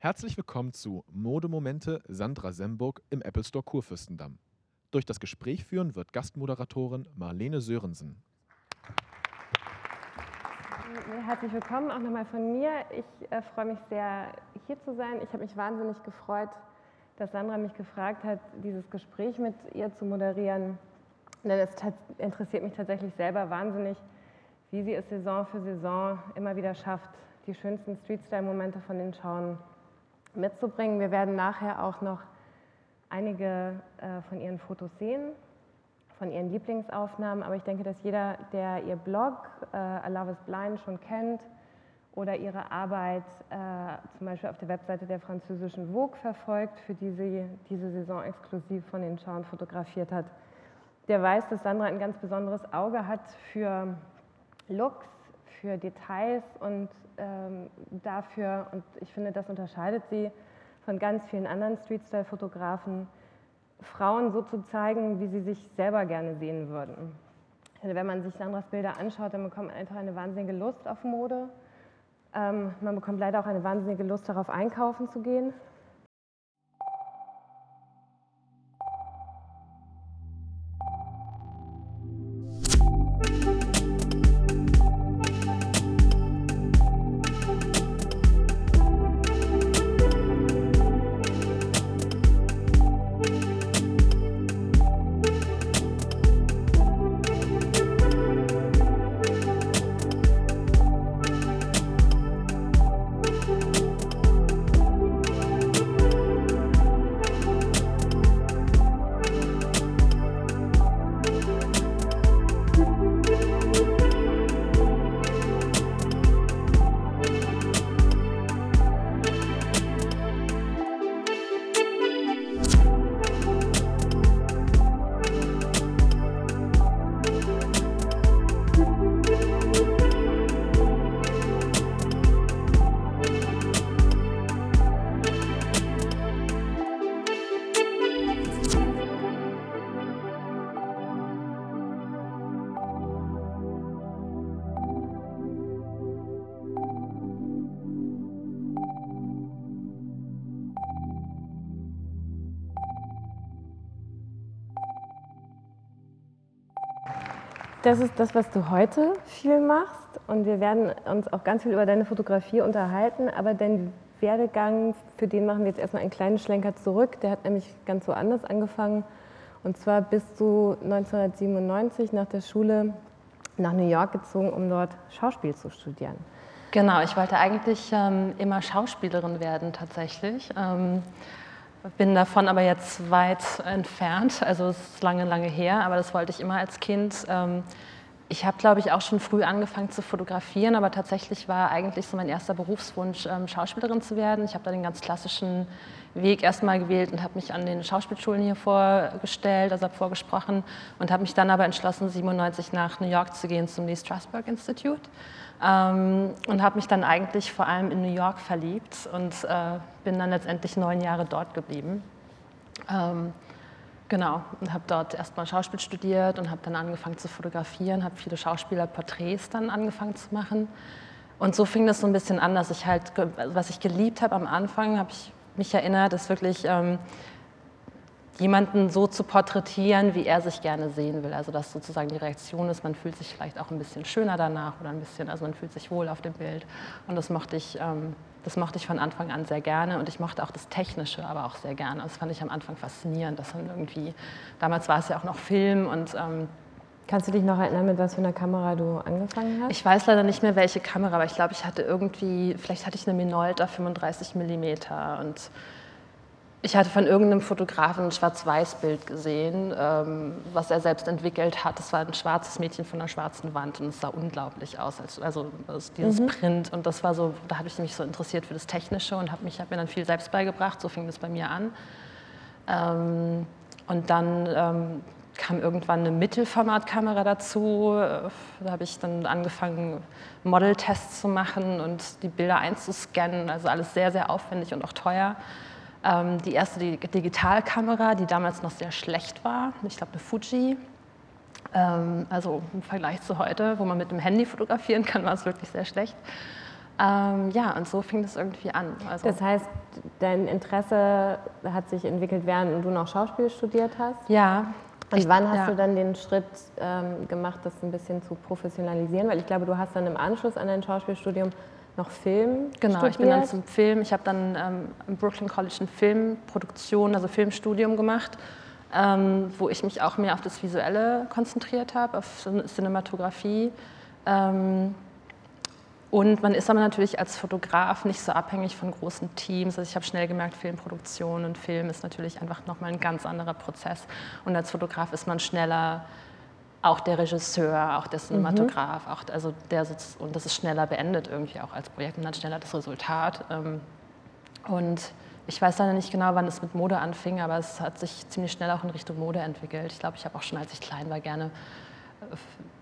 Herzlich willkommen zu Modemomente Sandra Semburg im Apple Store Kurfürstendamm. Durch das Gespräch führen wird Gastmoderatorin Marlene Sörensen. Herzlich willkommen auch nochmal von mir. Ich äh, freue mich sehr, hier zu sein. Ich habe mich wahnsinnig gefreut, dass Sandra mich gefragt hat, dieses Gespräch mit ihr zu moderieren. Denn es interessiert mich tatsächlich selber wahnsinnig, wie sie es Saison für Saison immer wieder schafft, die schönsten Streetstyle-Momente von den Schauen mitzubringen. Wir werden nachher auch noch einige äh, von ihren Fotos sehen, von ihren Lieblingsaufnahmen. Aber ich denke, dass jeder, der ihr Blog äh, I Love is Blind schon kennt oder ihre Arbeit äh, zum Beispiel auf der Webseite der französischen Vogue verfolgt, für die sie diese Saison exklusiv von den Schauen fotografiert hat, der weiß, dass Sandra ein ganz besonderes Auge hat für Looks, für Details und ähm, dafür, und ich finde, das unterscheidet sie von ganz vielen anderen Streetstyle-Fotografen, Frauen so zu zeigen, wie sie sich selber gerne sehen würden. Wenn man sich Sandras Bilder anschaut, dann bekommt man einfach eine wahnsinnige Lust auf Mode. Ähm, man bekommt leider auch eine wahnsinnige Lust darauf, einkaufen zu gehen. Das ist das, was du heute viel machst. Und wir werden uns auch ganz viel über deine Fotografie unterhalten. Aber dein Werdegang, für den machen wir jetzt erstmal einen kleinen Schlenker zurück. Der hat nämlich ganz woanders angefangen. Und zwar bist du 1997 nach der Schule nach New York gezogen, um dort Schauspiel zu studieren. Genau, ich wollte eigentlich ähm, immer Schauspielerin werden tatsächlich. Ähm, bin davon aber jetzt weit entfernt, also es ist lange, lange her, aber das wollte ich immer als Kind. Ähm, ich habe, glaube ich, auch schon früh angefangen zu fotografieren, aber tatsächlich war eigentlich so mein erster Berufswunsch, ähm, Schauspielerin zu werden. Ich habe da den ganz klassischen Weg erstmal gewählt und habe mich an den Schauspielschulen hier vorgestellt, also habe vorgesprochen und habe mich dann aber entschlossen, 97 nach New York zu gehen zum Lee Strasberg Institute ähm, und habe mich dann eigentlich vor allem in New York verliebt und äh, bin dann letztendlich neun Jahre dort geblieben. Genau, und habe dort erstmal Schauspiel studiert und habe dann angefangen zu fotografieren, habe viele Schauspielerporträts dann angefangen zu machen. Und so fing das so ein bisschen an, dass ich halt, was ich geliebt habe am Anfang, habe ich mich erinnert, ist wirklich ähm, jemanden so zu porträtieren, wie er sich gerne sehen will. Also dass sozusagen die Reaktion ist, man fühlt sich vielleicht auch ein bisschen schöner danach oder ein bisschen, also man fühlt sich wohl auf dem Bild. Und das mochte ich, ähm, das mochte ich von Anfang an sehr gerne und ich mochte auch das Technische aber auch sehr gerne. Das fand ich am Anfang faszinierend, dass man irgendwie, damals war es ja auch noch Film und ähm, Kannst du dich noch erinnern, mit was für einer Kamera du angefangen hast? Ich weiß leider nicht mehr, welche Kamera, aber ich glaube, ich hatte irgendwie, vielleicht hatte ich eine Minolta 35 mm und ich hatte von irgendeinem Fotografen ein Schwarz-Weiß-Bild gesehen, ähm, was er selbst entwickelt hat. Es war ein schwarzes Mädchen von einer schwarzen Wand und es sah unglaublich aus, als, also, also dieses mhm. Print. Und das war so, da habe ich mich so interessiert für das Technische und habe hab mir dann viel selbst beigebracht. So fing das bei mir an. Ähm, und dann ähm, kam irgendwann eine Mittelformatkamera dazu. Da habe ich dann angefangen, Modeltests zu machen und die Bilder einzuscannen. Also alles sehr, sehr aufwendig und auch teuer. Ähm, die erste Digitalkamera, die damals noch sehr schlecht war, ich glaube eine Fuji. Ähm, also im Vergleich zu heute, wo man mit dem Handy fotografieren kann, war es wirklich sehr schlecht. Ähm, ja, und so fing das irgendwie an. Also das heißt, dein Interesse hat sich entwickelt, während du noch Schauspiel studiert hast? Ja. Und ich, wann hast ja. du dann den Schritt ähm, gemacht, das ein bisschen zu professionalisieren? Weil ich glaube, du hast dann im Anschluss an dein Schauspielstudium noch Film Genau, studiert. ich bin dann zum Film. Ich habe dann ähm, im Brooklyn College eine Filmproduktion, also Filmstudium gemacht, ähm, wo ich mich auch mehr auf das Visuelle konzentriert habe, auf Cinematografie. Ähm, und man ist aber natürlich als Fotograf nicht so abhängig von großen Teams. Also ich habe schnell gemerkt, Filmproduktion und Film ist natürlich einfach nochmal ein ganz anderer Prozess. Und als Fotograf ist man schneller auch der Regisseur, auch der Cinematograf, mhm. auch, also der und das ist schneller beendet irgendwie auch als Projekt und dann schneller das Resultat. Ähm, und ich weiß leider nicht genau, wann es mit Mode anfing, aber es hat sich ziemlich schnell auch in Richtung Mode entwickelt. Ich glaube, ich habe auch schon, als ich klein war, gerne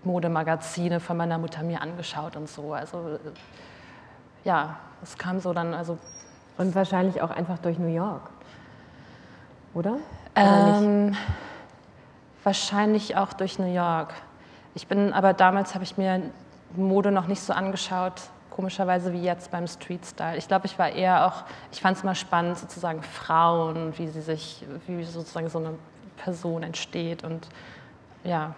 Modemagazine von meiner Mutter mir angeschaut und so. Also ja, es kam so dann. Also und wahrscheinlich auch einfach durch New York, oder? oder ähm, wahrscheinlich auch durch New York. Ich bin, aber damals habe ich mir Mode noch nicht so angeschaut, komischerweise wie jetzt beim Street Style. Ich glaube, ich war eher auch, ich fand es immer spannend, sozusagen Frauen, wie sie sich, wie sozusagen so eine Person entsteht und ja,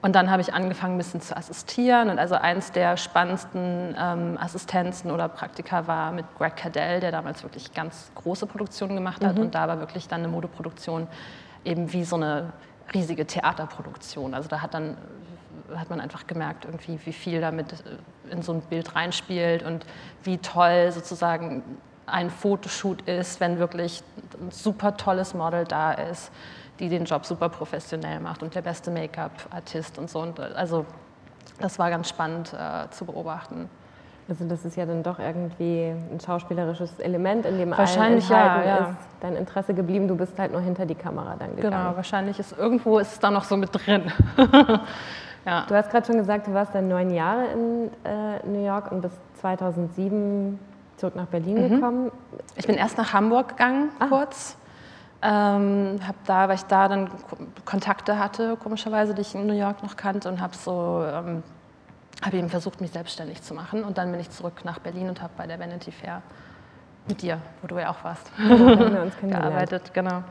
und dann habe ich angefangen, ein bisschen zu assistieren. Und also eins der spannendsten ähm, Assistenzen oder Praktika war mit Greg Cadell, der damals wirklich ganz große Produktionen gemacht hat. Mhm. Und da war wirklich dann eine Modeproduktion eben wie so eine riesige Theaterproduktion. Also da hat dann hat man einfach gemerkt, irgendwie, wie viel damit äh, in so ein Bild reinspielt und wie toll sozusagen ein Fotoshoot ist, wenn wirklich ein super tolles Model da ist die den Job super professionell macht und der beste Make-up-Artist und so. Und also das war ganz spannend äh, zu beobachten. Also das ist ja dann doch irgendwie ein schauspielerisches Element, in dem wahrscheinlich ja, ja. ist dein Interesse geblieben. Du bist halt nur hinter die Kamera dann gegangen. Genau, wahrscheinlich ist irgendwo ist es da noch so mit drin. ja. Du hast gerade schon gesagt, du warst dann neun Jahre in äh, New York und bis 2007 zurück nach Berlin mhm. gekommen. Ich bin erst nach Hamburg gegangen, ah. kurz. Ähm, hab da, weil ich da dann Kontakte hatte, komischerweise, die ich in New York noch kannte und habe so, ähm, habe eben versucht, mich selbstständig zu machen. Und dann bin ich zurück nach Berlin und habe bei der Vanity Fair mit dir, wo du ja auch warst, gearbeitet. Genau.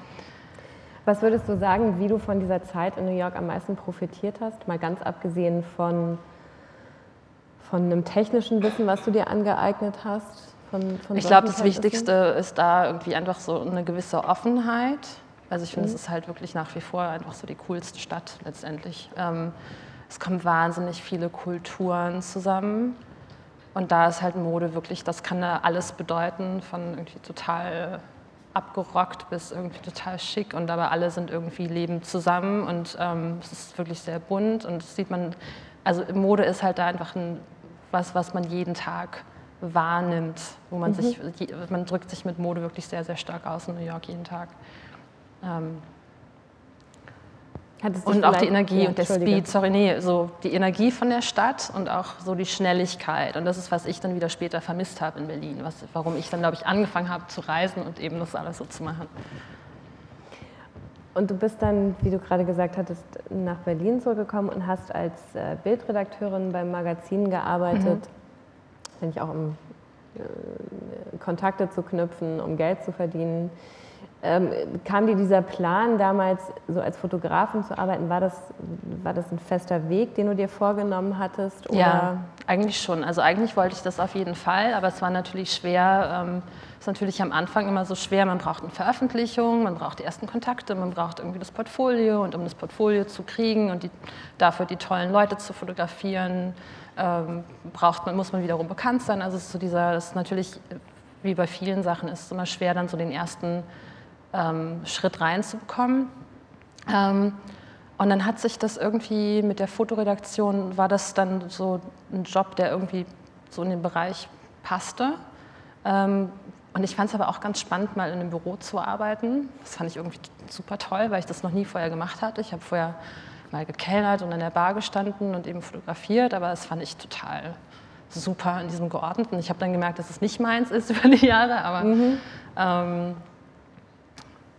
Was würdest du sagen, wie du von dieser Zeit in New York am meisten profitiert hast? Mal ganz abgesehen von, von einem technischen Wissen, was du dir angeeignet hast. Von, von ich glaube, das Wichtigste ist da irgendwie einfach so eine gewisse Offenheit. Also ich finde, mhm. es ist halt wirklich nach wie vor einfach so die coolste Stadt letztendlich. Ähm, es kommen wahnsinnig viele Kulturen zusammen. Und da ist halt Mode wirklich, das kann da alles bedeuten, von irgendwie total abgerockt bis irgendwie total schick und aber alle sind irgendwie leben zusammen und ähm, es ist wirklich sehr bunt und das sieht man, also Mode ist halt da einfach ein, was, was man jeden Tag wahrnimmt, wo man mhm. sich, man drückt sich mit Mode wirklich sehr, sehr stark aus in New York jeden Tag. Ähm, und auch die Energie ja, und der Speed, sorry, nee, so die Energie von der Stadt und auch so die Schnelligkeit. Und das ist, was ich dann wieder später vermisst habe in Berlin, was, warum ich dann, glaube ich, angefangen habe zu reisen und eben das alles so zu machen. Und du bist dann, wie du gerade gesagt hattest, nach Berlin zurückgekommen und hast als äh, Bildredakteurin beim Magazin gearbeitet. Mhm ich auch um äh, Kontakte zu knüpfen, um Geld zu verdienen. Ähm, kam dir dieser Plan damals, so als Fotografin zu arbeiten, war das, war das ein fester Weg, den du dir vorgenommen hattest? Oder? Ja, eigentlich schon. Also eigentlich wollte ich das auf jeden Fall, aber es war natürlich schwer. Ähm, es ist natürlich am Anfang immer so schwer. Man braucht eine Veröffentlichung, man braucht die ersten Kontakte, man braucht irgendwie das Portfolio und um das Portfolio zu kriegen und die, dafür die tollen Leute zu fotografieren, ähm, braucht man, muss man wiederum bekannt sein. Also es ist so dieser, das ist natürlich, wie bei vielen Sachen, ist es immer schwer, dann so den ersten ähm, Schritt reinzubekommen. Ähm, und dann hat sich das irgendwie mit der Fotoredaktion, war das dann so ein Job, der irgendwie so in den Bereich passte. Ähm, und ich fand es aber auch ganz spannend, mal in einem Büro zu arbeiten. Das fand ich irgendwie super toll, weil ich das noch nie vorher gemacht hatte. Ich habe vorher mal gekellnert und in der Bar gestanden und eben fotografiert, aber das fand ich total super in diesem Geordneten. Ich habe dann gemerkt, dass es nicht meins ist über die Jahre, aber mhm. ähm,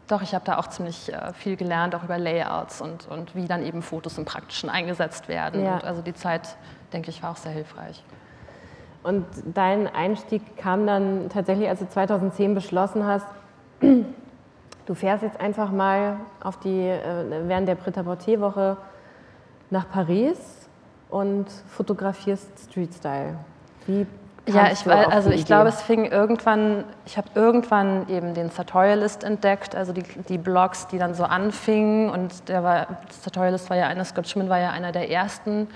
doch, ich habe da auch ziemlich äh, viel gelernt, auch über Layouts und, und wie dann eben Fotos im Praktischen eingesetzt werden. Ja. Und also die Zeit, denke ich, war auch sehr hilfreich. Und dein Einstieg kam dann tatsächlich, als du 2010 beschlossen hast, du fährst jetzt einfach mal auf die, äh, während der Prêt-à-Porter-Woche nach Paris und fotografierst Street Style. Wie ja, ich, also ich glaube, es fing irgendwann, ich habe irgendwann eben den Sartorialist entdeckt, also die, die Blogs, die dann so anfingen und der war, Sartorialist war ja einer, Scott Schumann war ja einer der ersten.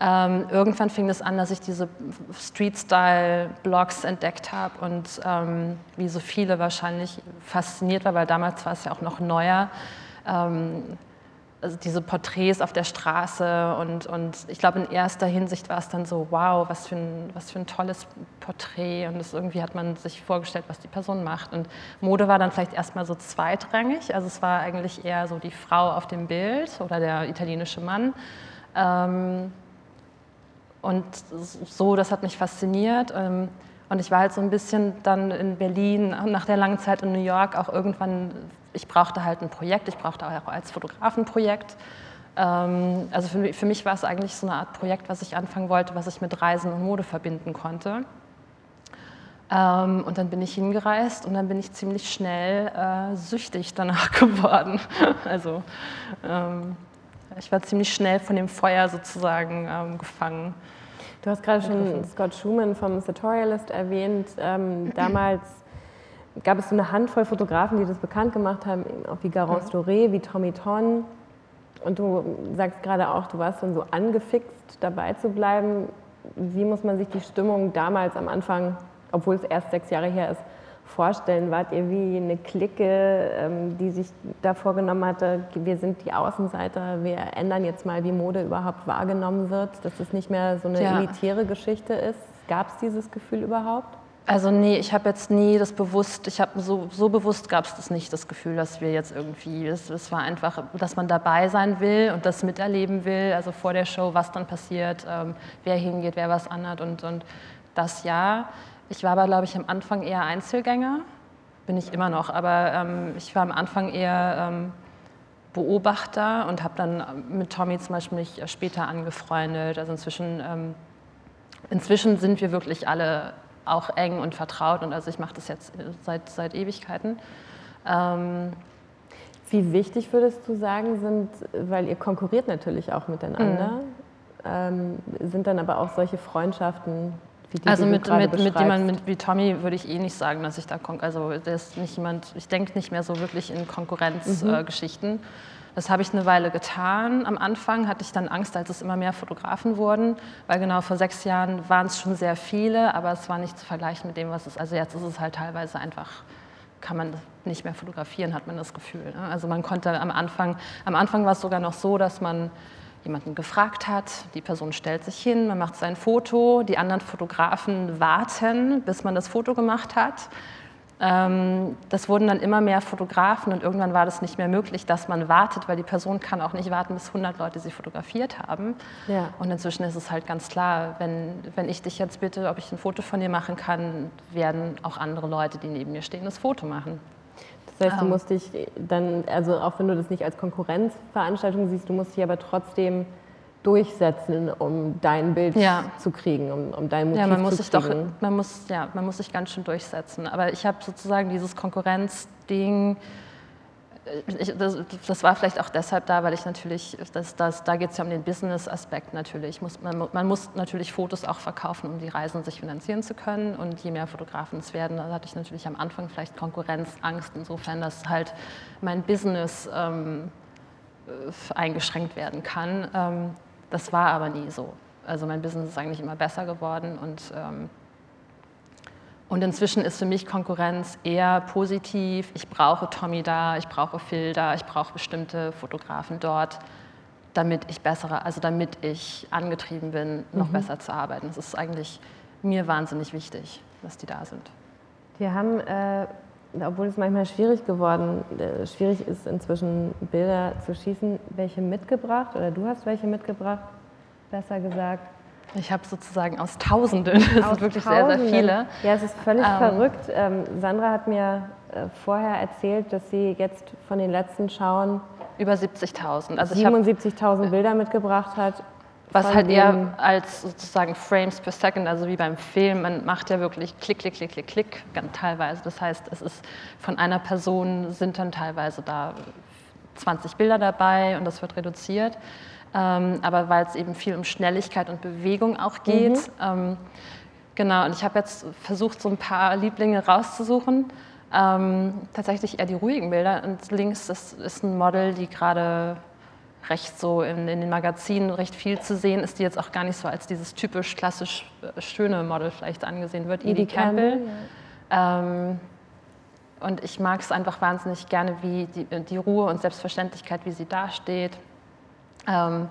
Ähm, irgendwann fing es an, dass ich diese Street-Style-Blogs entdeckt habe und ähm, wie so viele wahrscheinlich fasziniert war, weil damals war es ja auch noch neuer. Ähm, also diese Porträts auf der Straße und, und ich glaube, in erster Hinsicht war es dann so, wow, was für ein, was für ein tolles Porträt. Und das irgendwie hat man sich vorgestellt, was die Person macht. Und Mode war dann vielleicht erstmal so zweitrangig, also es war eigentlich eher so die Frau auf dem Bild oder der italienische Mann. Ähm, und so, das hat mich fasziniert. Ähm, und ich war halt so ein bisschen dann in Berlin, nach der langen Zeit in New York auch irgendwann ich brauchte halt ein Projekt, ich brauchte auch als Fotograf ein Projekt. Ähm, also für, für mich war es eigentlich so eine Art Projekt, was ich anfangen wollte, was ich mit Reisen und Mode verbinden konnte. Ähm, und dann bin ich hingereist und dann bin ich ziemlich schnell äh, süchtig danach geworden. also ähm, ich war ziemlich schnell von dem Feuer sozusagen gefangen. Du hast gerade schon Scott Schumann vom Sartorialist erwähnt. Ähm, damals gab es so eine Handvoll Fotografen, die das bekannt gemacht haben, auch wie Garance mhm. Doré, wie Tommy Ton. Und du sagst gerade auch, du warst dann so angefixt, dabei zu bleiben. Wie muss man sich die Stimmung damals am Anfang, obwohl es erst sechs Jahre her ist, vorstellen? Wart ihr wie eine Clique, ähm, die sich da vorgenommen hatte, wir sind die Außenseiter, wir ändern jetzt mal, wie Mode überhaupt wahrgenommen wird, dass es nicht mehr so eine ja. elitäre Geschichte ist? Gab es dieses Gefühl überhaupt? Also nee, ich habe jetzt nie das bewusst, ich habe so, so bewusst gab es das nicht, das Gefühl, dass wir jetzt irgendwie, es, es war einfach, dass man dabei sein will und das miterleben will, also vor der Show, was dann passiert, ähm, wer hingeht, wer was anhat und, und das ja. Ich war aber, glaube ich, am Anfang eher Einzelgänger, bin ich immer noch, aber ähm, ich war am Anfang eher ähm, Beobachter und habe dann mit Tommy zum Beispiel mich später angefreundet, also inzwischen... Ähm, inzwischen sind wir wirklich alle auch eng und vertraut und also ich mache das jetzt seit, seit Ewigkeiten. Ähm, Wie wichtig würdest du sagen sind, weil ihr konkurriert natürlich auch miteinander, mhm. ähm, sind dann aber auch solche Freundschaften, wie die, also die mit, mit, mit jemandem wie Tommy würde ich eh nicht sagen, dass ich da, also der ist nicht jemand, ich denke nicht mehr so wirklich in Konkurrenzgeschichten. Mhm. Äh, das habe ich eine Weile getan. Am Anfang hatte ich dann Angst, als es immer mehr Fotografen wurden, weil genau vor sechs Jahren waren es schon sehr viele, aber es war nicht zu vergleichen mit dem, was es, also jetzt ist es halt teilweise einfach, kann man nicht mehr fotografieren, hat man das Gefühl. Ne? Also man konnte am Anfang, am Anfang war es sogar noch so, dass man jemanden gefragt hat, die Person stellt sich hin, man macht sein Foto, die anderen Fotografen warten, bis man das Foto gemacht hat. Ähm, das wurden dann immer mehr Fotografen und irgendwann war das nicht mehr möglich, dass man wartet, weil die Person kann auch nicht warten, bis 100 Leute sie fotografiert haben. Ja. Und inzwischen ist es halt ganz klar, wenn, wenn ich dich jetzt bitte, ob ich ein Foto von dir machen kann, werden auch andere Leute, die neben mir stehen, das Foto machen. Das heißt, du ähm. musst dich dann, also auch wenn du das nicht als Konkurrenzveranstaltung siehst, du musst dich aber trotzdem durchsetzen, um dein Bild ja. zu kriegen, um, um dein Motiv ja, man muss zu sich Doch, man muss, ja, man muss sich ganz schön durchsetzen. Aber ich habe sozusagen dieses Konkurrenzding, ich, das, das, war vielleicht auch deshalb da, weil ich natürlich, das, das, da geht es ja um den Business-Aspekt natürlich. Muss, man, man, muss natürlich Fotos auch verkaufen, um die Reisen sich finanzieren zu können. Und je mehr Fotografen es werden, da hatte ich natürlich am Anfang vielleicht Konkurrenzangst, insofern, dass halt mein Business ähm, äh, eingeschränkt werden kann. Ähm, das war aber nie so. Also mein Business ist eigentlich immer besser geworden und, ähm, und inzwischen ist für mich Konkurrenz eher positiv. Ich brauche Tommy da, ich brauche Phil da, ich brauche bestimmte Fotografen dort, damit ich bessere, also damit ich angetrieben bin, noch mhm. besser zu arbeiten. Das ist eigentlich mir wahnsinnig wichtig, dass die da sind. Wir haben äh obwohl es manchmal schwierig geworden, äh, schwierig ist inzwischen Bilder zu schießen, welche mitgebracht oder du hast welche mitgebracht, besser gesagt? Ich habe sozusagen aus Tausenden, das aus sind wirklich Tausenden. sehr, sehr viele. Ja, es ist völlig ähm. verrückt. Ähm, Sandra hat mir äh, vorher erzählt, dass sie jetzt von den letzten Schauen über 70.000. Also 77.000 Bilder mitgebracht hat Was halt eher als sozusagen Frames per Second, also wie beim Film, man macht ja wirklich Klick, Klick, Klick, Klick, Klick, ganz teilweise. Das heißt, es ist von einer Person sind dann teilweise da 20 Bilder dabei und das wird reduziert. Ähm, aber weil es eben viel um Schnelligkeit und Bewegung auch geht. Mhm. Ähm, genau, und ich habe jetzt versucht, so ein paar Lieblinge rauszusuchen. Ähm, tatsächlich eher die ruhigen Bilder. Und links ist, ist ein Model, die gerade recht so in, in, den Magazinen recht viel zu sehen ist, die jetzt auch gar nicht so als dieses typisch klassisch äh, schöne Model vielleicht angesehen wird, Edie Campbell. Ja. Ähm, und ich mag es einfach wahnsinnig gerne, wie die, die, Ruhe und Selbstverständlichkeit, wie sie dasteht. Ähm,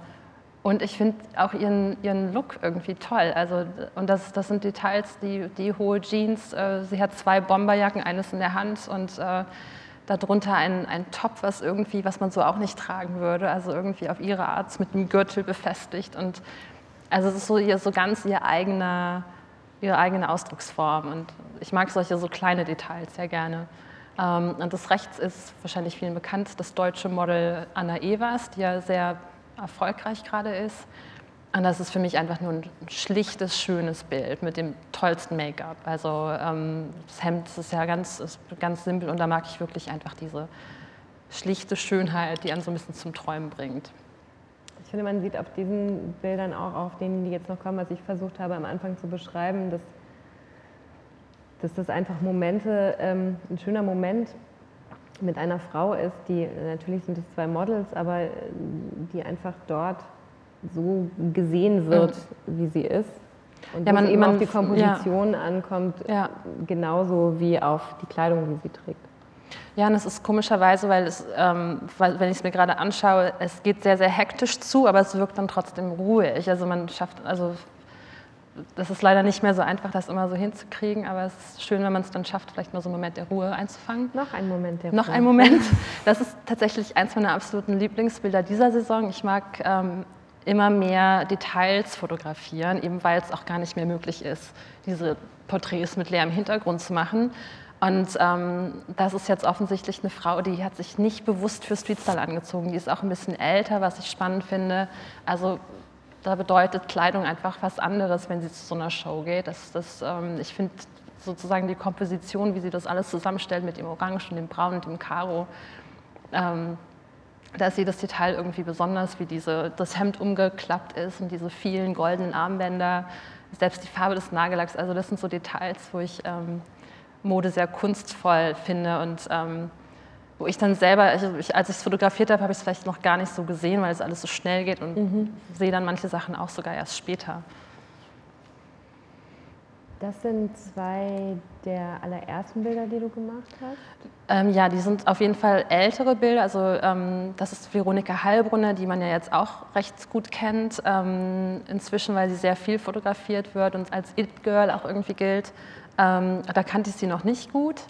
und ich finde auch ihren, ihren Look irgendwie toll. Also, und das, das sind Details, die, die hohe Jeans. Äh, sie hat zwei Bomberjacken, eines in der Hand und äh, darunter ein, ein Top, was irgendwie, was man so auch nicht tragen würde, also irgendwie auf ihre Art mit einem Gürtel befestigt und also es ist so, ihr, so ganz ihr eigener, ihre eigene Ausdrucksform und ich mag solche so kleine Details sehr gerne. Ähm, und das rechts ist wahrscheinlich vielen bekannt, das deutsche Model Anna Evers, die ja sehr erfolgreich gerade ist. Und das ist für mich einfach nur ein schlichtes, schönes Bild mit dem tollsten Make-up. Also ähm, das Hemd ist ja ganz, ist ganz simpel und da mag ich wirklich einfach diese schlichte Schönheit, die einen so ein bisschen zum Träumen bringt. Ich finde, man sieht auf diesen Bildern auch, auf denen, die jetzt noch kommen, was ich versucht habe am Anfang zu beschreiben, dass, dass das einfach Momente, ähm, ein schöner Moment mit einer Frau ist, die, natürlich sind es zwei Models, aber äh, die einfach dort so gesehen wird, mhm. wie sie ist. Und ja, man eben auf die Komposition ja. ankommt, ja. genauso wie auf die Kleidung, die sie trägt. Ja, und es ist komischerweise, weil, es, ähm, weil wenn ich es mir gerade anschaue, es geht sehr, sehr hektisch zu, aber es wirkt dann trotzdem ruhig. Also man schafft, also das ist leider nicht mehr so einfach, das immer so hinzukriegen, aber es ist schön, wenn man es dann schafft, vielleicht mal so einen Moment der Ruhe einzufangen. Noch ein Moment der Ruhe. Noch ein Moment. Das ist tatsächlich eins meiner absoluten Lieblingsbilder dieser Saison. Ich mag ähm, immer mehr Details fotografieren, eben weil es auch gar nicht mehr möglich ist, diese Porträts mit leerem Hintergrund zu machen. Und ähm, das ist jetzt offensichtlich eine Frau, die hat sich nicht bewusst für Streetstyle angezogen. Die ist auch ein bisschen älter, was ich spannend finde. Also da bedeutet Kleidung einfach was anderes, wenn sie zu so einer Show geht. Das, das, ähm, ich finde sozusagen die Komposition, wie sie das alles zusammenstellt mit dem Orange und dem Braun und dem Karo, ähm, da ist jedes Detail irgendwie besonders, wie diese, das Hemd umgeklappt ist und diese vielen goldenen Armbänder, selbst die Farbe des Nagellacks. Also das sind so Details, wo ich ähm, Mode sehr kunstvoll finde und ähm, wo ich dann selber, also ich, als ich es fotografiert habe, habe ich es vielleicht noch gar nicht so gesehen, weil es alles so schnell geht und mhm. sehe dann manche Sachen auch sogar erst später. Das sind zwei der allerersten Bilder, die du gemacht hast? Ähm, ja, die sind auf jeden Fall ältere Bilder. Also ähm, das ist Veronika Heilbrunner, die man ja jetzt auch recht gut kennt. Ähm, inzwischen, weil sie sehr viel fotografiert wird und als It-Girl auch irgendwie gilt. Ähm, da kannte ich sie noch nicht gut.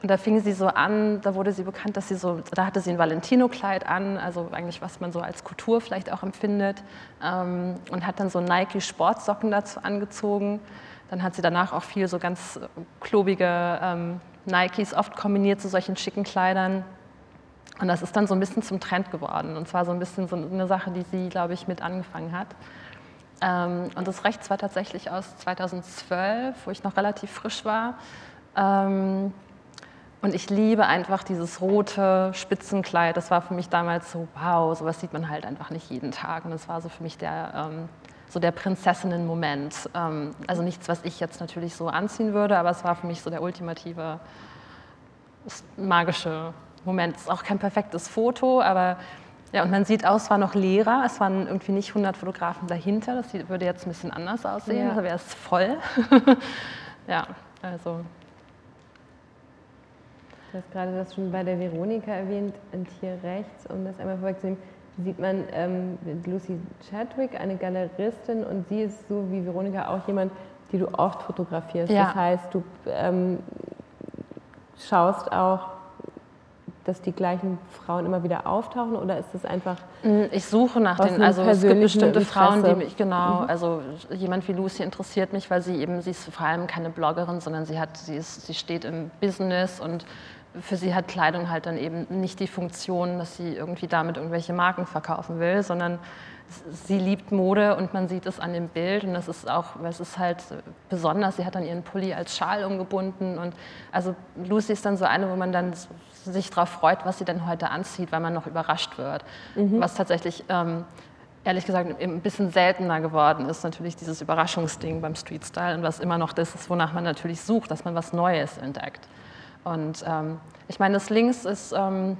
Und da fing sie so an, da wurde sie bekannt, dass sie so, da hatte sie ein Valentino-Kleid an, also eigentlich was man so als Kultur vielleicht auch empfindet, ähm, und hat dann so Nike-Sportsocken dazu angezogen. Dann hat sie danach auch viel so ganz klobige ähm, Nikes, oft kombiniert zu solchen schicken Kleidern. Und das ist dann so ein bisschen zum Trend geworden. Und zwar so ein bisschen so eine Sache, die sie, glaube ich, mit angefangen hat. Ähm, und das rechts war tatsächlich aus 2012, wo ich noch relativ frisch war. Ähm, und ich liebe einfach dieses rote Spitzenkleid. Das war für mich damals so, wow, sowas sieht man halt einfach nicht jeden Tag. Und das war so für mich der, ähm, so der Prinzessinnen-Moment. Ähm, also nichts, was ich jetzt natürlich so anziehen würde, aber es war für mich so der ultimative, magische Moment. Es ist auch kein perfektes Foto, aber ja, und man sieht aus, es war noch leerer, es waren irgendwie nicht 100 Fotografen dahinter, das würde jetzt ein bisschen anders aussehen, ja. da wäre es voll. ja, also Du hast gerade das schon bei der Veronika erwähnt, und hier rechts, um das einmal vorwegzunehmen, sieht man ähm, Lucy Chadwick, eine Galeristin, und sie ist so wie Veronika auch jemand, die du oft fotografierst. Ja. Das heißt, du ähm, schaust auch, dass die gleichen Frauen immer wieder auftauchen oder ist das einfach? Mm, ich suche nach den, also es gibt bestimmte Interesse. Frauen, die mich, genau, mhm. also jemand wie Lucy interessiert mich, weil sie eben, sie ist vor allem keine Bloggerin, sondern sie hat, sie ist, sie steht im Business und für sie hat Kleidung halt dann eben nicht die Funktion, dass sie irgendwie damit irgendwelche Marken verkaufen will, sondern sie liebt Mode und man sieht es an dem Bild und das ist auch, es ist halt besonders, sie hat dann ihren Pulli als Schal umgebunden und also Lucy ist dann so eine, wo man dann sich darauf freut, was sie denn heute anzieht, weil man noch überrascht wird. Mhm. Was tatsächlich, ähm, ehrlich gesagt, ein bisschen seltener geworden ist, natürlich dieses Überraschungsding beim Street Style und was immer noch das ist, wonach man natürlich sucht, dass man was Neues entdeckt. Und ähm, ich meine, das Links ist... Ähm,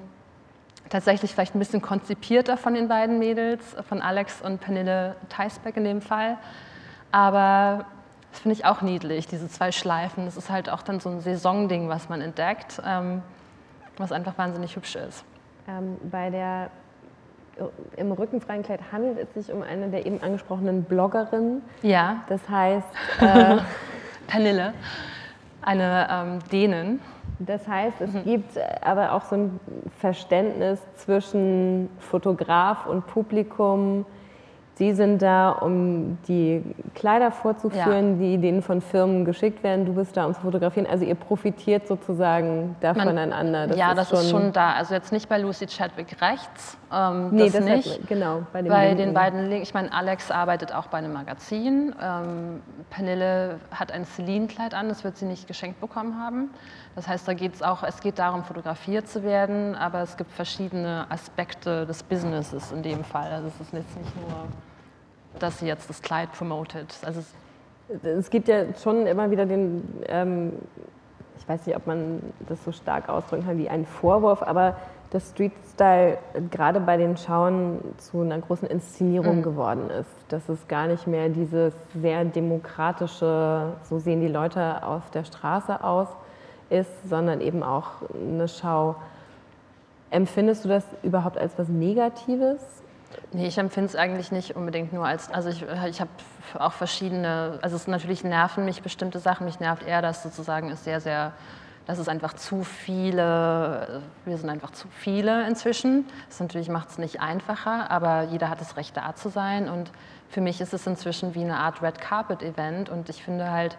tatsächlich vielleicht ein bisschen konzipierter von den beiden Mädels, von Alex und Pernille Theisbeck in dem Fall. Aber das finde ich auch niedlich, diese zwei Schleifen. Das ist halt auch dann so ein Saisonding, was man entdeckt, ähm, was einfach wahnsinnig hübsch ist. Ähm, bei der im rückenfreien Kleid handelt es sich um eine der eben angesprochenen Bloggerinnen. Ja. Das heißt. Äh, Pernille, eine ähm, Dänin. Das heißt, es mhm. gibt aber auch so ein Verständnis zwischen Fotograf und Publikum, Sie sind da, um die Kleider vorzuführen, ja. die denen von Firmen geschickt werden. Du bist da, um zu fotografieren. Also ihr profitiert sozusagen da Man, voneinander. Das ja, ist das schon ist schon da. Also jetzt nicht bei Lucy Chadwick rechts. Ähm, nee, das, das nicht. Hat, genau. Bei, bei den beiden Linken. Ich meine, Alex arbeitet auch bei einem Magazin. Ähm, Pernille hat ein Celine-Kleid an. Das wird sie nicht geschenkt bekommen haben. Das heißt, da geht es auch, es geht darum, fotografiert zu werden, aber es gibt verschiedene Aspekte des Businesses in dem Fall. Also es ist jetzt nicht nur dass sie jetzt das Kleid promotet. Also es, es gibt ja schon immer wieder den, ähm, ich weiß nicht, ob man das so stark ausdrücken kann wie einen Vorwurf, aber dass Street Style gerade bei den Schauen zu einer großen Inszenierung mhm. geworden ist. Dass es gar nicht mehr dieses sehr demokratische, so sehen die Leute auf der Straße aus, ist, sondern eben auch eine Schau. Empfindest du das überhaupt als was Negatives? Nee, ich empfinde es eigentlich nicht unbedingt nur als, also ich, ich habe auch verschiedene, also es natürlich nerven mich bestimmte Sachen, mich nervt eher, dass sozusagen es sehr, sehr, dass es einfach zu viele, wir sind einfach zu viele inzwischen. Das natürlich macht es nicht einfacher, aber jeder hat das Recht da zu sein und für mich ist es inzwischen wie eine Art Red Carpet Event und ich finde halt,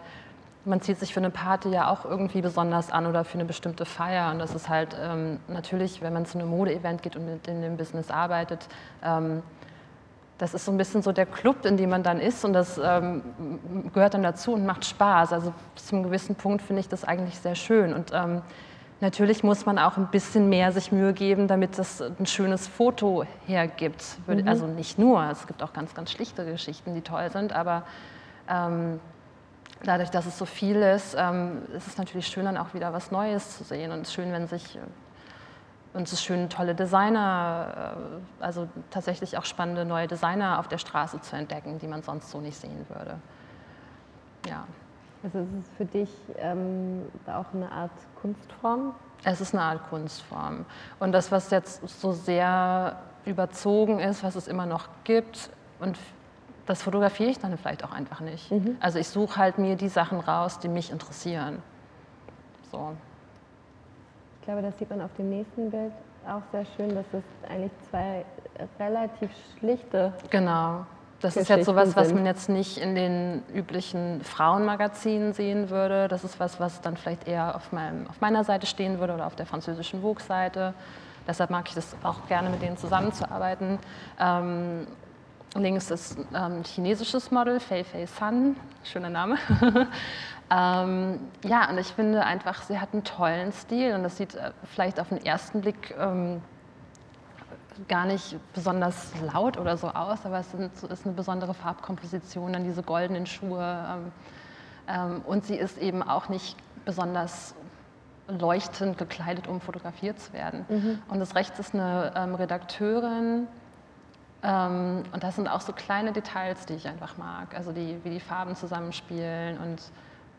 man zieht sich für eine Party ja auch irgendwie besonders an oder für eine bestimmte Feier. Und das ist halt ähm, natürlich, wenn man zu einem Mode-Event geht und mit in dem Business arbeitet, ähm, das ist so ein bisschen so der Club, in dem man dann ist und das ähm, gehört dann dazu und macht Spaß. Also bis zu einem gewissen Punkt finde ich das eigentlich sehr schön. Und ähm, natürlich muss man auch ein bisschen mehr sich Mühe geben, damit das ein schönes Foto hergibt. Mhm. Also nicht nur, es gibt auch ganz, ganz schlichte Geschichten, die toll sind, aber ähm, dadurch, dass es so viel ist, ähm, ist es natürlich schön, dann auch wieder was Neues zu sehen. Und es ist schön, wenn sich, äh, und es ist schön, tolle Designer, äh, also tatsächlich auch spannende neue Designer auf der Straße zu entdecken, die man sonst so nicht sehen würde. Ja. Also ist es für dich ähm, auch eine Art Kunstform? Es ist eine Art Kunstform. Und das, was jetzt so sehr überzogen ist, was es immer noch gibt und das fotografiere ich dann vielleicht auch einfach nicht. Mhm. Also ich suche halt mir die Sachen raus, die mich interessieren. So. Ich glaube, das sieht man auf dem nächsten Bild auch sehr schön, dass es eigentlich zwei relativ schlichte. Genau. Das ist jetzt sowas, was man jetzt nicht in den üblichen Frauenmagazinen sehen würde. Das ist was, was dann vielleicht eher auf, meinem, auf meiner Seite stehen würde oder auf der französischen Vogue-Seite. Deshalb mag ich das auch gerne, mit denen zusammenzuarbeiten. Ähm, Links ist ähm, ein chinesisches Model, Fei Fei Sun, schöner Name. ähm, ja, und ich finde einfach, sie hat einen tollen Stil und das sieht äh, vielleicht auf den ersten Blick ähm, gar nicht besonders laut oder so aus, aber es ist eine besondere Farbkomposition, dann diese goldenen Schuhe. Ähm, ähm, und sie ist eben auch nicht besonders leuchtend gekleidet, um fotografiert zu werden. Mhm. Und das rechts ist eine ähm, Redakteurin, und das sind auch so kleine Details, die ich einfach mag, also die, wie die Farben zusammenspielen und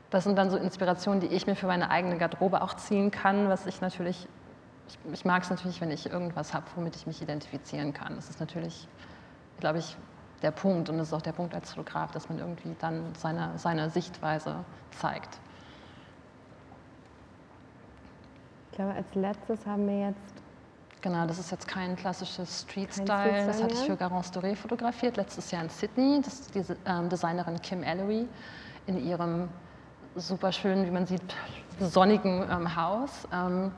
das sind dann so Inspirationen, die ich mir für meine eigene Garderobe auch ziehen kann, was ich natürlich, ich, ich mag es natürlich, wenn ich irgendwas habe, womit ich mich identifizieren kann. Das ist natürlich, glaube ich, der Punkt und das ist auch der Punkt als Fotograf, dass man irgendwie dann seine, seine Sichtweise zeigt. Ich glaube, als letztes haben wir jetzt Genau, das ist jetzt kein klassisches Street-Style. Das hatte ich für Garance Doré fotografiert, letztes Jahr in Sydney. Das ist die ähm, Designerin Kim Ellery in ihrem super schönen, wie man sieht, sonnigen ähm, Haus. Ähm,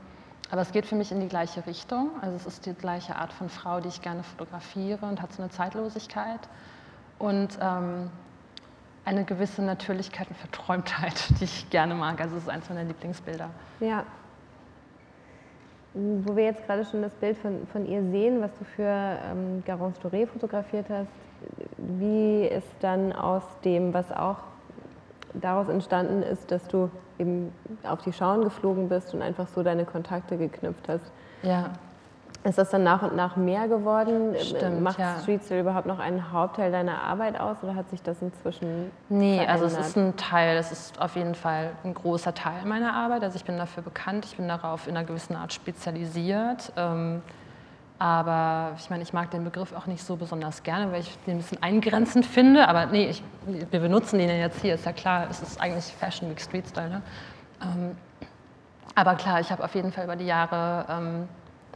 aber es geht für mich in die gleiche Richtung. Also es ist die gleiche Art von Frau, die ich gerne fotografiere und hat so eine Zeitlosigkeit und ähm, eine gewisse Natürlichkeit und Verträumtheit, die ich gerne mag. Also es ist eines meiner Lieblingsbilder. Ja. Wo wir jetzt gerade schon das Bild von, von ihr sehen, was du für ähm, Garance Touré fotografiert hast, wie ist dann aus dem, was auch daraus entstanden ist, dass du eben auf die Schauen geflogen bist und einfach so deine Kontakte geknüpft hast. Ja. Ist das dann nach und nach mehr geworden? Stimmt, Macht ja. Streetstyle überhaupt noch einen Hauptteil deiner Arbeit aus oder hat sich das inzwischen Nee, verändert? also es ist ein Teil, es ist auf jeden Fall ein großer Teil meiner Arbeit. Also ich bin dafür bekannt, ich bin darauf in einer gewissen Art spezialisiert. Ähm, aber ich meine, ich mag den Begriff auch nicht so besonders gerne, weil ich den ein bisschen eingrenzend finde. Aber nee, ich, wir benutzen den ja jetzt hier, ist ja klar, es ist eigentlich Fashion Week Street Style. Ne? Ähm, aber klar, ich habe auf jeden Fall über die Jahre ähm,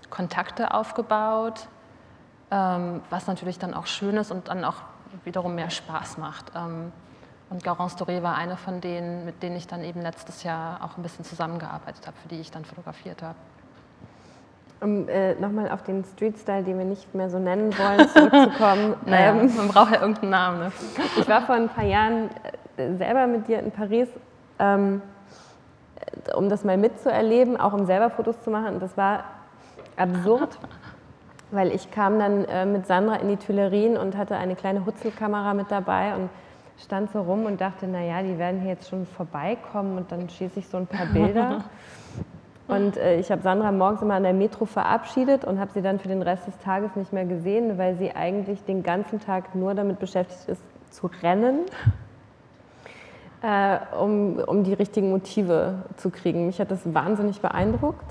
Kontakte aufgebaut, ähm, was natürlich dann auch schön ist und dann auch wiederum mehr Spaß macht. Ähm, und Garance Doré war eine von denen, mit denen ich dann eben letztes Jahr auch ein bisschen zusammengearbeitet habe, für die ich dann fotografiert habe. Um äh, nochmal auf den Street-Style, den wir nicht mehr so nennen wollen, zurückzukommen. Naja, Ähm, man braucht ja irgendeinen Namen. Ne? ich war vor ein paar Jahren äh, selber mit dir in Paris, ähm, äh, um das mal mitzuerleben, auch um selber Fotos zu machen. Und das war absurd, weil ich kam dann äh, mit Sandra in die Tuilerien und hatte eine kleine Hutzelkamera mit dabei und stand so rum und dachte, naja, die werden hier jetzt schon vorbeikommen und dann schieße ich so ein paar Bilder. Und äh, ich habe Sandra morgens immer an der Metro verabschiedet und habe sie dann für den Rest des Tages nicht mehr gesehen, weil sie eigentlich den ganzen Tag nur damit beschäftigt ist, zu rennen, äh, um, um die richtigen Motive zu kriegen. Mich hat das wahnsinnig beeindruckt.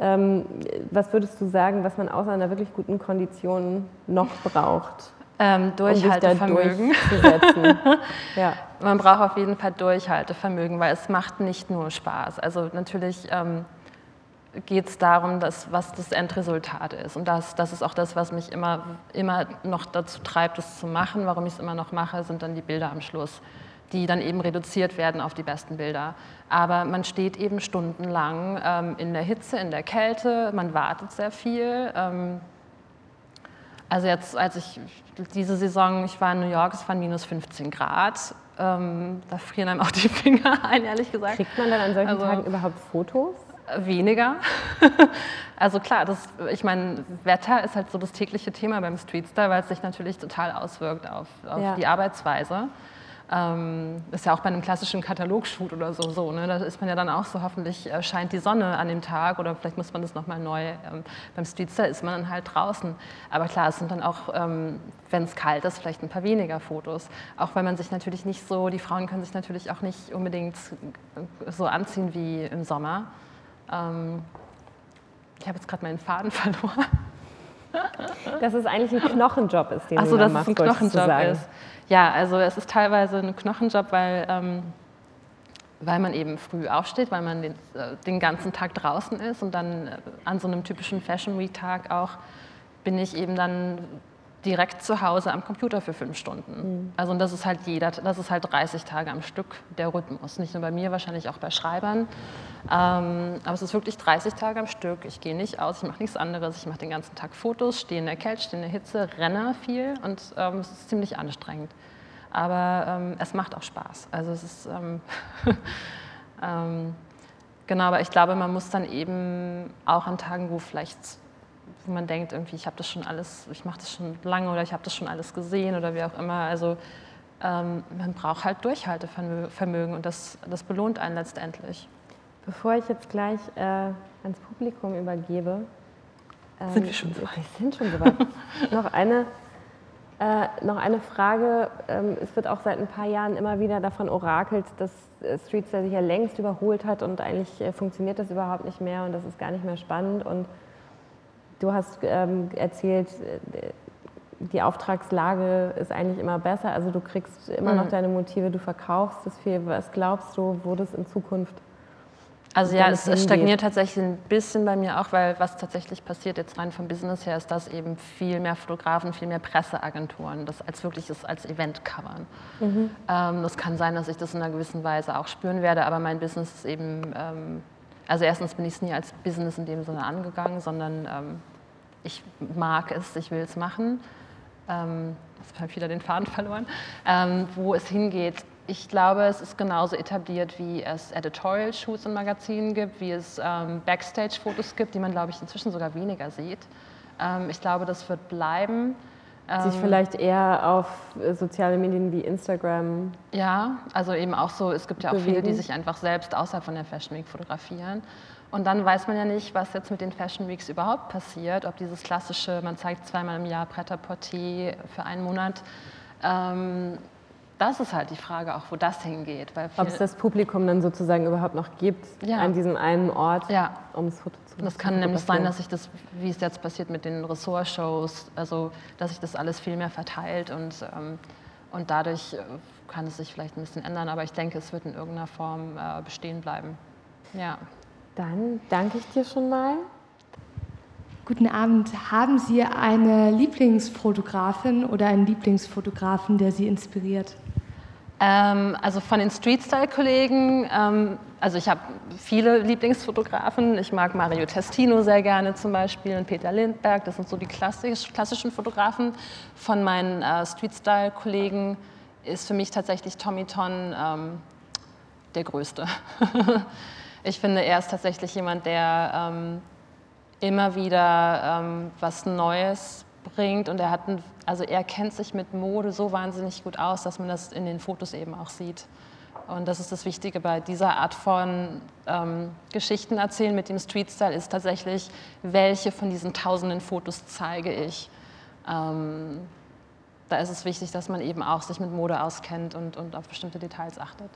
Ähm, was würdest du sagen, was man außer einer wirklich guten Kondition noch braucht, Ähm, um Durchhaltevermögen. durchzusetzen? ja. Man braucht auf jeden Fall Durchhaltevermögen, weil es macht nicht nur Spaß. Also natürlich ähm, geht es darum, dass, was das Endresultat ist. Und das, das ist auch das, was mich immer, immer noch dazu treibt, es zu machen. Warum ich es immer noch mache, sind dann die Bilder am Schluss, die dann eben reduziert werden auf die besten Bilder. Aber man steht eben stundenlang ähm, in der Hitze, in der Kälte, man wartet sehr viel. Ähm, also jetzt, als ich diese Saison, ich war in New York, es waren minus 15 Grad. Ähm, da frieren einem auch die Finger ein, ehrlich gesagt. Kriegt man dann an solchen Also- Tagen überhaupt Fotos? Weniger. also klar, das, ich meine, Wetter ist halt so das tägliche Thema beim Streetstyle, weil es sich natürlich total auswirkt auf, auf Ja. die Arbeitsweise. Ähm, ist ja auch bei einem klassischen Katalogshoot oder so, so ne? da ist man ja dann auch so, hoffentlich äh, scheint die Sonne an dem Tag oder vielleicht muss man das nochmal neu, ähm, beim Streetstyle ist man dann halt draußen. Aber klar, es sind dann auch, ähm, wenn es kalt ist, vielleicht ein paar weniger Fotos. Auch weil man sich natürlich nicht so, die Frauen können sich natürlich auch nicht unbedingt so anziehen wie im Sommer. Ähm, ich habe jetzt gerade meinen Faden verloren. Dass es eigentlich ein Knochenjob ist, den Achso, du da dass machst, es ein du Knochenjob ist. Ja, also es ist teilweise ein Knochenjob, weil, ähm, weil man eben früh aufsteht, weil man den, äh, den ganzen Tag draußen ist und dann äh, an so einem typischen Fashion Week Tag auch bin ich eben dann direkt zu Hause am Computer für fünf Stunden. Also und das ist halt jeder, das ist halt 30 Tage am Stück der Rhythmus. Nicht nur bei mir, wahrscheinlich auch bei Schreibern. Ähm, aber es ist wirklich 30 Tage am Stück. Ich gehe nicht aus, ich mache nichts anderes. Ich mache den ganzen Tag Fotos, stehe in der Kälte, stehe in der Hitze, renne viel und ähm, es ist ziemlich anstrengend. Aber ähm, es macht auch Spaß. Also es ist ähm, ähm, genau, aber ich glaube, man muss dann eben auch an Tagen, wo vielleicht wo man denkt, irgendwie, ich habe das schon alles, ich mache das schon lange oder ich habe das schon alles gesehen oder wie auch immer. Also ähm, man braucht halt Durchhaltevermögen und das, das belohnt einen letztendlich. Bevor ich jetzt gleich äh, ans Publikum übergebe. ähm, Sind wir schon so weit? Wir sind schon so weit. noch, eine, äh, noch eine Frage. Ähm, es wird auch seit ein paar Jahren immer wieder davon orakelt, dass äh, Streetstyle sich ja längst überholt hat und eigentlich äh, funktioniert das überhaupt nicht mehr und das ist gar nicht mehr spannend. Und du hast ähm, erzählt, äh, die Auftragslage ist eigentlich immer besser. Also du kriegst immer noch Mhm. deine Motive, du verkaufst es viel. Was glaubst du, wo das in Zukunft Also ja, es hingeht. stagniert tatsächlich ein bisschen bei mir auch, weil was tatsächlich passiert jetzt rein vom Business her, ist, dass eben viel mehr Fotografen, viel mehr Presseagenturen das als wirkliches als Event covern. Ähm, das kann sein, dass ich das in einer gewissen Weise auch spüren werde, aber mein Business ist eben ähm, also erstens bin ich es nie als Business in dem Sinne angegangen, sondern ähm, ich mag es, ich will es machen. Ähm, jetzt habe ich wieder den Faden verloren. Ähm, wo es hingeht, ich glaube, es ist genauso etabliert, wie es Editorial-Shoots in Magazinen gibt, wie es ähm, Backstage-Fotos gibt, die man, glaube ich, inzwischen sogar weniger sieht. Ähm, ich glaube, das wird bleiben. Sich Ähm, vielleicht eher auf äh, soziale Medien wie Instagram. Ja, also eben auch so, es gibt ja auch viele, die Bewegen. sich einfach selbst außerhalb von der Fashion Week fotografieren. Und dann weiß man ja nicht, was jetzt mit den Fashion Weeks überhaupt passiert, ob dieses klassische, man zeigt zweimal im Jahr Pret-à-Porter für einen Monat. Ähm, das ist halt die Frage auch, wo das hingeht. Weil Ob es das Publikum dann sozusagen überhaupt noch gibt Ja. an diesem einen Ort, Ja. um das Foto zu Und das kann nämlich sein, dass sich das, wie es jetzt passiert mit den Ressortshows, also dass sich das alles viel mehr verteilt und, ähm, und dadurch äh, kann es sich vielleicht ein bisschen ändern, aber ich denke, es wird in irgendeiner Form äh, bestehen bleiben. Ja. Dann danke ich dir schon mal. Guten Abend. Haben Sie eine Lieblingsfotografin oder einen Lieblingsfotografen, der Sie inspiriert? Ähm, also von den Street-Style-Kollegen, ähm, also ich habe viele Lieblingsfotografen. Ich mag Mario Testino sehr gerne zum Beispiel und Peter Lindberg. Das sind so die klassisch, klassischen Fotografen. Von meinen äh, Street-Style-Kollegen ist für mich tatsächlich Tommy Ton ähm, der Größte. ich finde, er ist tatsächlich jemand, der ähm, immer wieder ähm, was Neues bringt und er hat, ein, also er kennt sich mit Mode so wahnsinnig gut aus, dass man das in den Fotos eben auch sieht. Und das ist das Wichtige bei dieser Art von ähm, Geschichten erzählen mit dem Street Style ist tatsächlich, welche von diesen tausenden Fotos zeige ich. Ähm, da ist es wichtig, dass man eben auch sich mit Mode auskennt und, und auf bestimmte Details achtet.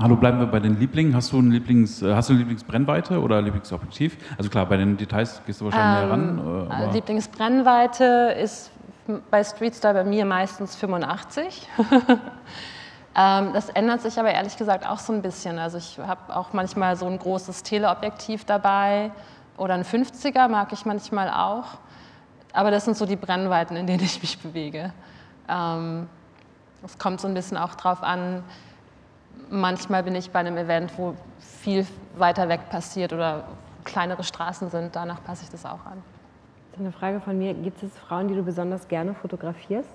Hallo, bleiben wir bei den Lieblingen. Hast du, ein Lieblings, äh, hast du eine Lieblingsbrennweite oder Lieblingsobjektiv? Also klar, bei den Details gehst du wahrscheinlich näher ran. äh, aber- Lieblingsbrennweite ist bei Street Style bei mir meistens 85. Ähm, das ändert sich aber ehrlich gesagt auch so ein bisschen. Also ich habe auch manchmal so ein großes Teleobjektiv dabei oder ein 50er mag ich manchmal auch. Aber das sind so die Brennweiten, in denen ich mich bewege. Ähm, Es kommt so ein bisschen auch drauf an, manchmal bin ich bei einem Event, wo viel weiter weg passiert oder kleinere Straßen sind, danach passe ich das auch an. Das ist eine Frage von mir. Gibt es Frauen, die du besonders gerne fotografierst?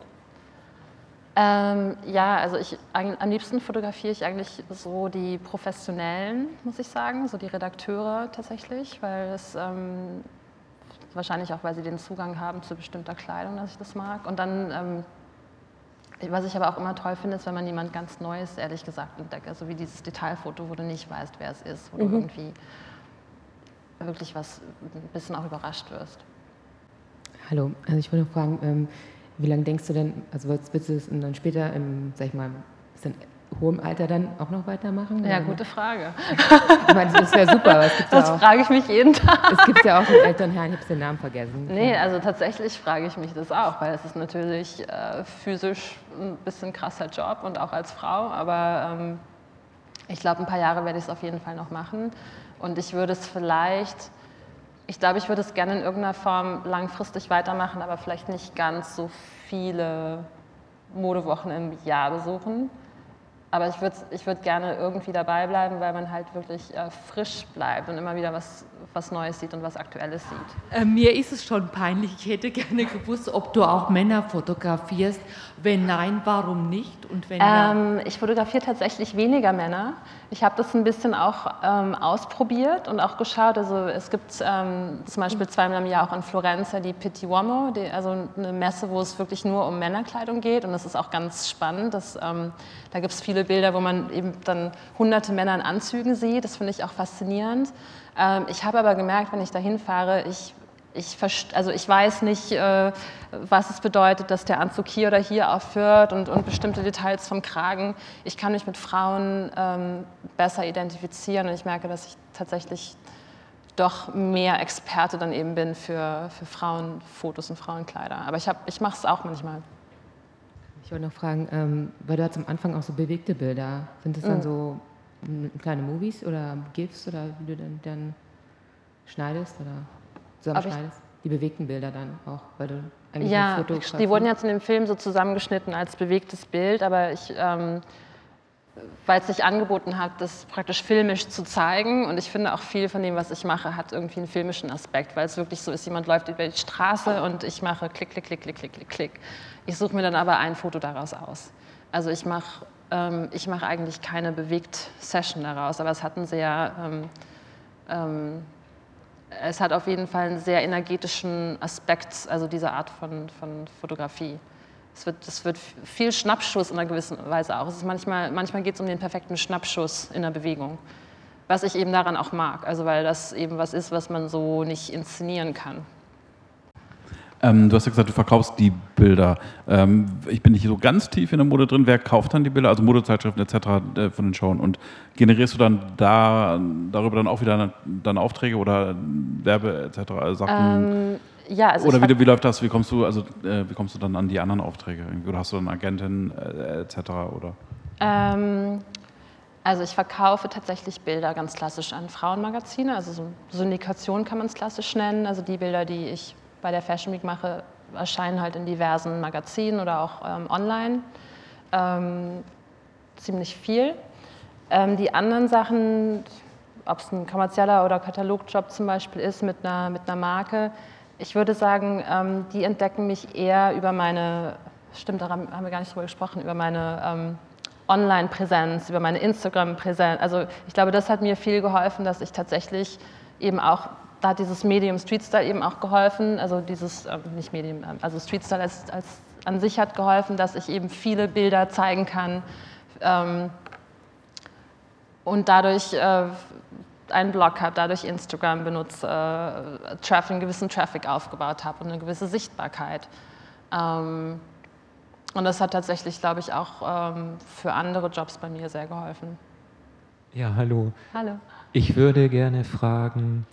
Ähm, ja, also ich, am liebsten fotografiere ich eigentlich so die Professionellen, muss ich sagen, so die Redakteure tatsächlich, weil es ähm, wahrscheinlich auch, weil sie den Zugang haben zu bestimmter Kleidung, dass ich das mag. Und dann, ähm, was ich aber auch immer toll finde, ist, wenn man jemand ganz Neues, ehrlich gesagt, entdeckt. Also wie dieses Detailfoto, wo du nicht weißt, wer es ist, wo du irgendwie wirklich was ein bisschen auch überrascht wirst. Hallo, also ich wollte noch fragen, ähm, wie lange denkst du denn, also willst willst du es dann später, im, sag ich mal, ist dann hohem Alter dann auch noch weitermachen? Ja, Oder? gute Frage. Ich meine, das wäre super, aber es gibt Das ja auch, frage ich mich jeden Tag. es gibt ja auch einen Elternherrn, ich habe den Namen vergessen. Nee, also tatsächlich frage ich mich das auch, weil es ist natürlich äh, physisch ein bisschen krasser Job und auch als Frau, aber ähm, ich glaube, ein paar Jahre werde ich es auf jeden Fall noch machen und ich würde es vielleicht, ich glaube, ich würde es gerne in irgendeiner Form langfristig weitermachen, aber vielleicht nicht ganz so viele Modewochen im Jahr besuchen. Aber ich würde ich würd gerne irgendwie dabei bleiben, weil man halt wirklich äh, frisch bleibt und immer wieder was, was Neues sieht und was Aktuelles sieht. Äh, Mir ist es schon peinlich. Ich hätte gerne gewusst, ob du auch Männer fotografierst. Wenn nein, warum nicht? Und wenn ja, Ähm, ich fotografiere tatsächlich weniger Männer. Ich habe das ein bisschen auch ähm, ausprobiert und auch geschaut. Also es gibt ähm, zum Beispiel zweimal im Jahr auch in Florenz die Petit Uomo, die, also eine Messe, wo es wirklich nur um Männerkleidung geht. Und das ist auch ganz spannend. Das, ähm, da gibt es viele Bilder, wo man eben dann hunderte Männer in Anzügen sieht. Das finde ich auch faszinierend. Ähm, ich habe aber gemerkt, wenn ich da hinfahre, ich ich, also ich weiß nicht, äh, was es bedeutet, dass der Anzug hier oder hier aufhört und, und bestimmte Details vom Kragen. Ich kann mich mit Frauen ähm, besser identifizieren und ich merke, dass ich tatsächlich doch mehr Experte dann eben bin für, für Frauenfotos und Frauenkleider. Aber ich, hab- ich mache es auch manchmal. Ich wollte noch fragen, ähm, weil du hast am Anfang auch so bewegte Bilder. Sind das Mhm. dann so m, kleine Movies oder GIFs oder wie du dann, dann schneidest oder zusammenschneidest? Die bewegten Bilder dann auch, weil du eigentlich Ja, ein Foto die wurden jetzt in dem Film so zusammengeschnitten als bewegtes Bild, aber ich, ähm, weil es sich angeboten hat, das praktisch filmisch zu zeigen. Und ich finde auch viel von dem, was ich mache, hat irgendwie einen filmischen Aspekt, weil es wirklich so ist, jemand läuft über die Straße und ich mache klick, klick, klick, klick, klick, klick, klick. Ich suche mir dann aber ein Foto daraus aus. Also ich mache ähm, ich mache eigentlich keine Bewegt-Session daraus, aber es hat einen sehr, ähm, ähm, es hat auf jeden Fall einen sehr energetischen Aspekt, also diese Art von, von Fotografie. Es wird, es wird viel Schnappschuss in einer gewissen Weise auch. Es ist manchmal manchmal geht es um den perfekten Schnappschuss in der Bewegung, was ich eben daran auch mag, also weil das eben was ist, was man so nicht inszenieren kann. Ähm, du hast ja gesagt, du verkaufst die Bilder. Ähm, ich bin nicht so ganz tief in der Mode drin. Wer kauft dann die Bilder, also Modezeitschriften etc. Äh, von den Shows? Und generierst du dann da, darüber dann auch wieder dann Aufträge oder Werbe etc. Sachen? Ähm, ja, also oder wie, wie, läuft das? Wie kommst du, also äh, wie kommst du dann an die anderen Aufträge? Oder hast du dann Agentin äh, etc. Oder? Ähm, also ich verkaufe tatsächlich Bilder ganz klassisch an Frauenmagazine, also so Syndikation kann man es klassisch nennen. Also die Bilder, die ich bei der Fashion Week mache, erscheinen halt in diversen Magazinen oder auch ähm, online. Ähm, ziemlich viel. Ähm, die anderen Sachen, ob es ein kommerzieller oder Katalogjob zum Beispiel ist mit einer, mit einer Marke, ich würde sagen, ähm, die entdecken mich eher über meine, stimmt, da haben wir gar nicht drüber gesprochen, über meine ähm, Online-Präsenz, über meine Instagram-Präsenz. Also ich glaube, das hat mir viel geholfen, dass ich tatsächlich eben auch da hat dieses Medium Streetstyle eben auch geholfen, also dieses, äh, nicht Medium, ähm, also Streetstyle als, als an sich hat geholfen, dass ich eben viele Bilder zeigen kann ähm, und dadurch äh, einen Blog habe, dadurch Instagram benutze, äh, Traffic, einen gewissen Traffic aufgebaut habe und eine gewisse Sichtbarkeit. Ähm, und das hat tatsächlich, glaube ich, auch ähm, für andere Jobs bei mir sehr geholfen. Ja, hallo. Hallo. Ich würde gerne fragen,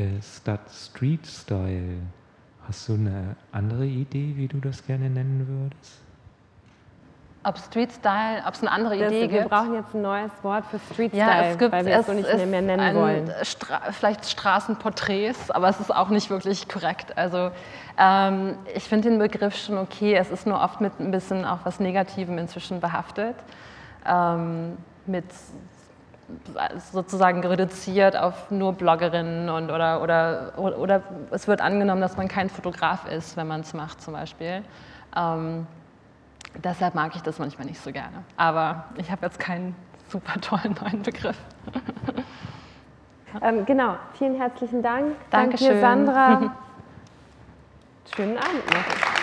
äh, statt Street Style, hast du eine andere Idee, wie du das gerne nennen würdest? Ob Street Style, ob es eine andere das, Idee gibt? Wir brauchen jetzt ein neues Wort für Street Style, ja, es gibt, weil wir es so nicht mehr, mehr nennen wollen. Stra vielleicht Straßenporträts, aber es ist auch nicht wirklich korrekt. Also ähm, ich finde den Begriff schon okay. Es ist nur oft mit ein bisschen auch was Negativem inzwischen behaftet. Ähm, mit sozusagen reduziert auf nur Bloggerinnen und, oder, oder, oder es wird angenommen, dass man kein Fotograf ist, wenn man es macht zum Beispiel. Ähm, deshalb mag ich das manchmal nicht so gerne. Aber ich habe jetzt keinen super tollen neuen Begriff. ähm, genau, vielen herzlichen Dank. Dankeschön. Danke Sandra. Schönen Abend noch.